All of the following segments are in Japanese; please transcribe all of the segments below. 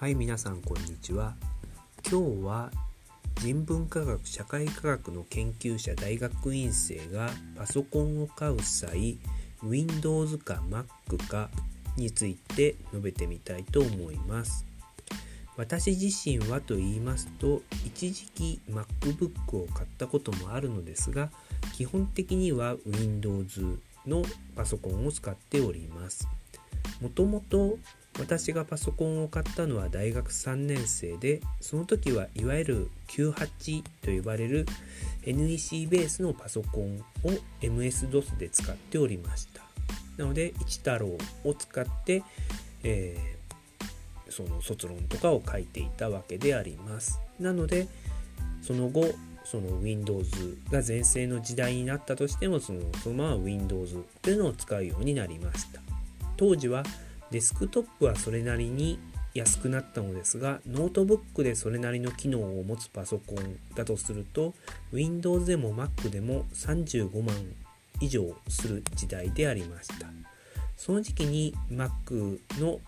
はい皆さんこんにちは。今日は人文科学社会科学の研究者大学院生がパソコンを買う際 Windows か Mac かについて述べてみたいと思います。私自身はと言いますと一時期 MacBook を買ったこともあるのですが基本的には Windows のパソコンを使っております。もともと私がパソコンを買ったのは大学3年生でその時はいわゆる98と呼ばれる NEC ベースのパソコンを MS-DOS で使っておりました。なので一太郎を使って、えー、その卒論とかを書いていたわけであります。なのでその後その Windows が全盛の時代になったとしてもそのそのまま Windows というのを使うようになりました。当時はデスクトップはそれなりに安くなったのですがノートブックでそれなりの機能を持つパソコンだとすると Windows でも Mac でも35万以上する時代でありました。その時期に Mac の、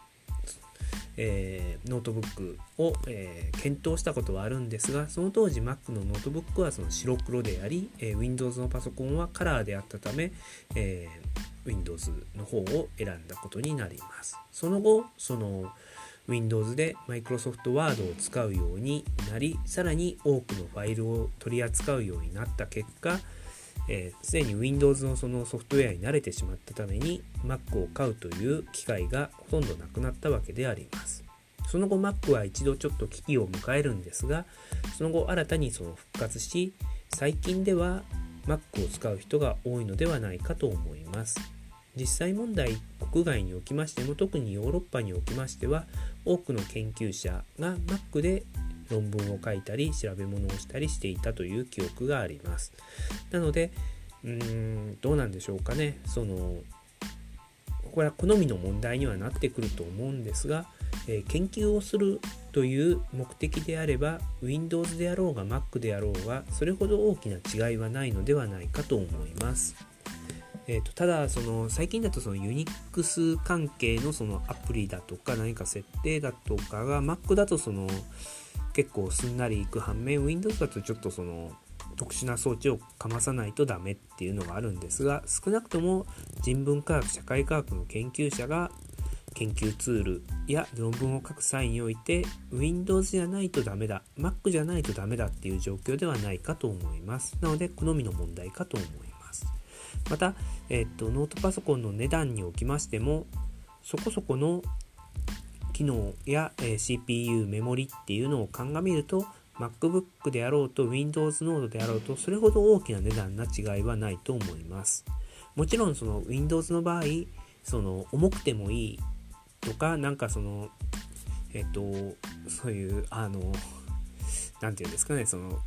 えー、ノートブックを、えー、検討したことはあるんですがその当時 Mac のノートブックはその白黒であり、えー、Windows のパソコンはカラーであったため、え Windows の方を選んだことになります。その後、その Windows で Microsoft Word を使うようになり、さらに多くのファイルを取り扱うようになった結果、えー、で、に Windows のそのソフトウェアに慣れてしまったために Mac を買うという機会がほとんどなくなったわけであります。その後 Mac は一度ちょっと危機を迎えるんですが、その後新たにその復活し、最近では Mac を使う人が多いのではないかと思います。実際問題国外におきましても特にヨーロッパにおきましては多くの研究者が Mac で論文を書いたり調べ物をしたりしていたという記憶があります。なのでうーんどうなんでしょうかねそのこれは好みの問題にはなってくると思うんですが、えー、研究をするという目的であれば Windows であろうが Mac であろうがそれほど大きな違いはないのではないかと思います。えーと、ただその最近だとそのユニックス関係のそのアプリだとか何か設定だとかが Mac だとその結構すんなりいく反面 Windows だとちょっとその特殊な装置をかまさないとダメっていうのがあるんですが少なくとも人文科学社会科学の研究者が研究ツールや論文を書く際において Windows じゃないとダメだ Mac じゃないとダメだっていう状況ではないかと思います。なので好みの問題かと思います。また、えっと、ノートパソコンの値段におきましてもそこそこの機能や、え、CPU メモリっていうのを鑑みると MacBook であろうと Windows ノードであろうとそれほど大きな値段な違いはないと思いますもちろんその Windows の場合その重くてもいいとかなんかそのえっとそういうあの何て言うんですかねその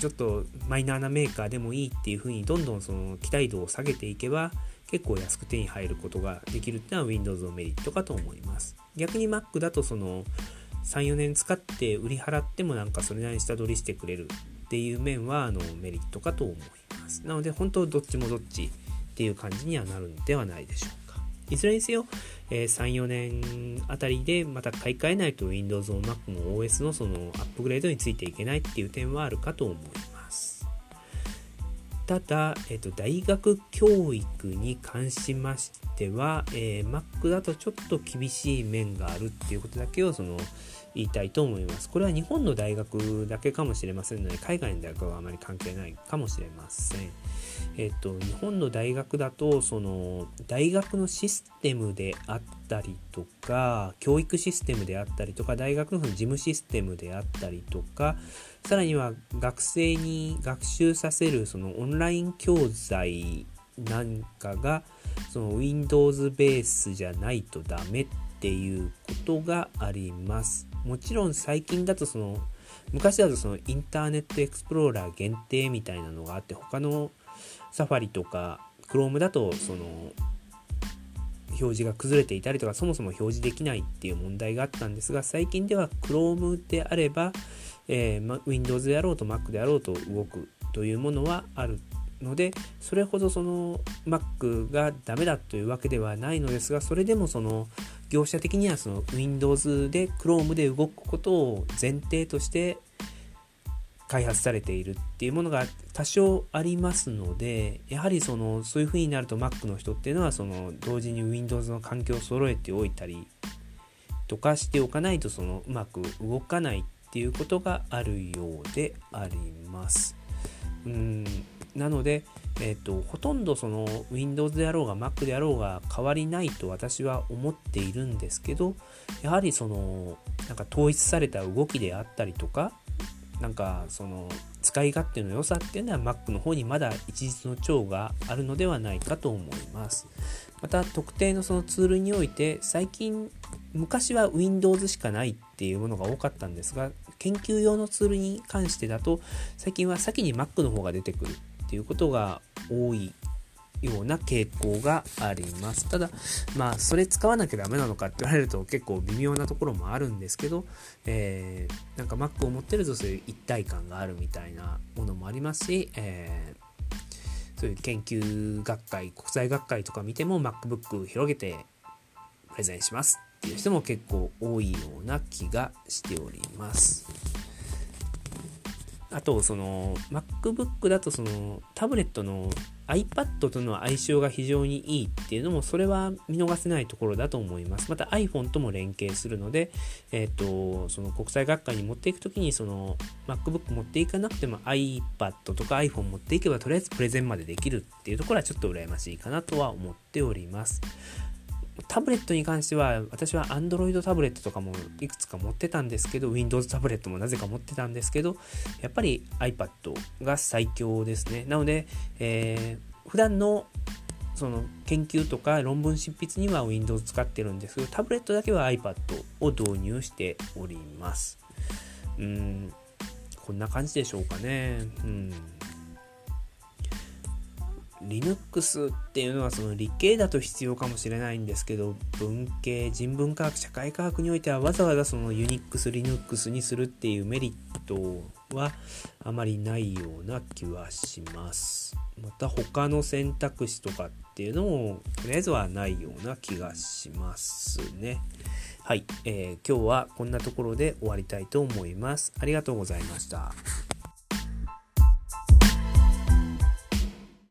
ちょっとマイナーなメーカーでもいいっていう風にどんどんその期待度を下げていけば結構安く手に入ることができるっていうのは Windows のメリットかと思います。逆に Mac だとその3、4年使って売り払ってもなんかそれなりに下取りしてくれるっていう面はあのメリットかと思います。なので本当どっちもどっちっていう感じにはなるんではないでしょうか。いずれにせよ、えー、3、4年あたりでまた買い替えないと Windows も Mac も OS のそのアップグレードについていけないっていう点はあるかと思います。ただ、えーと、大学教育に関しましては、えー、Mac だとちょっと厳しい面があるっていうことだけをその言いたいと思います。これは日本の大学だけかもしれませんので、海外の大学はあまり関係ないかもしれません。えっと、日本の大学だと、その、大学のシステムであったりとか、教育システムであったりとか、大学の事務システムであったりとか、さらには学生に学習させるそのオンライン教材なんかが、その Windows ベースじゃないとダメっていうことがあります。もちろん最近だとその昔だとそのインターネットエクスプローラー限定みたいなのがあって他のサファリとか Chrome だとその表示が崩れていたりとかそもそも表示できないっていう問題があったんですが最近では Chrome であれば、えー、Windows であろうと Mac であろうと動くというものはあるのでそれほどその Mac がダメだというわけではないのですがそれでもその業者的にはその Windows で Chrome で動くことを前提として開発されているっていうものが多少ありますのでやはりそのそういう風になると Mac の人っていうのはその同時に Windows の環境を揃えておいたりとかしておかないとそのうまく動かないっていうことがあるようであります。うんなので、えーと、ほとんどその Windows であろうが Mac であろうが変わりないと私は思っているんですけどやはりそのなんか統一された動きであったりとかなんかその使い勝手の良さっていうのは Mac の方にまだ一日の長があるのではないかと思います。また特定のそのツールにおいて最近昔は Windows しかないっていうものが多かったんですが研究用のツールに関してだと最近は先に Mac の方が出てくるっていうことが多いような傾向があります。ただ、まあ、それ使わなきゃダメなのかって言われると結構微妙なところもあるんですけど、えー、なんか Mac を持ってるとそういう一体感があるみたいなものもありますし、えー、そういう研究学会、国際学会とか見ても MacBook 広げてプレゼンしますっていう人も結構多いような気がしております。あとその MacBook だとそのタブレットの iPad との相性が非常にいいっていうのもそれは見逃せないところだと思います。また iPhone とも連携するので、えっ、ー、とその国際学会に持っていくときにその MacBook 持っていかなくても iPad とか iPhone 持っていけばとりあえずプレゼンまでできるっていうところはちょっと羨ましいかなとは思っております。タブレットに関しては私は Android タブレットとかもいくつか持ってたんですけど Windows タブレットもなぜか持ってたんですけどやっぱり iPad が最強ですね。なので、えー、普段のその研究とか論文執筆には Windows 使ってるんですけどタブレットだけは iPad を導入しております。うん。こんな感じでしょうかね。うん。Linux っていうのはその理系だと必要かもしれないんですけど文系人文科学社会科学においてはわざわざその Unix、Linux にするっていうメリットはあまりないような気はします。また他の選択肢とかっていうのもとりあえずはないような気がしますね。はい、えー、今日はこんなところで終わりたいと思います。ありがとうございました。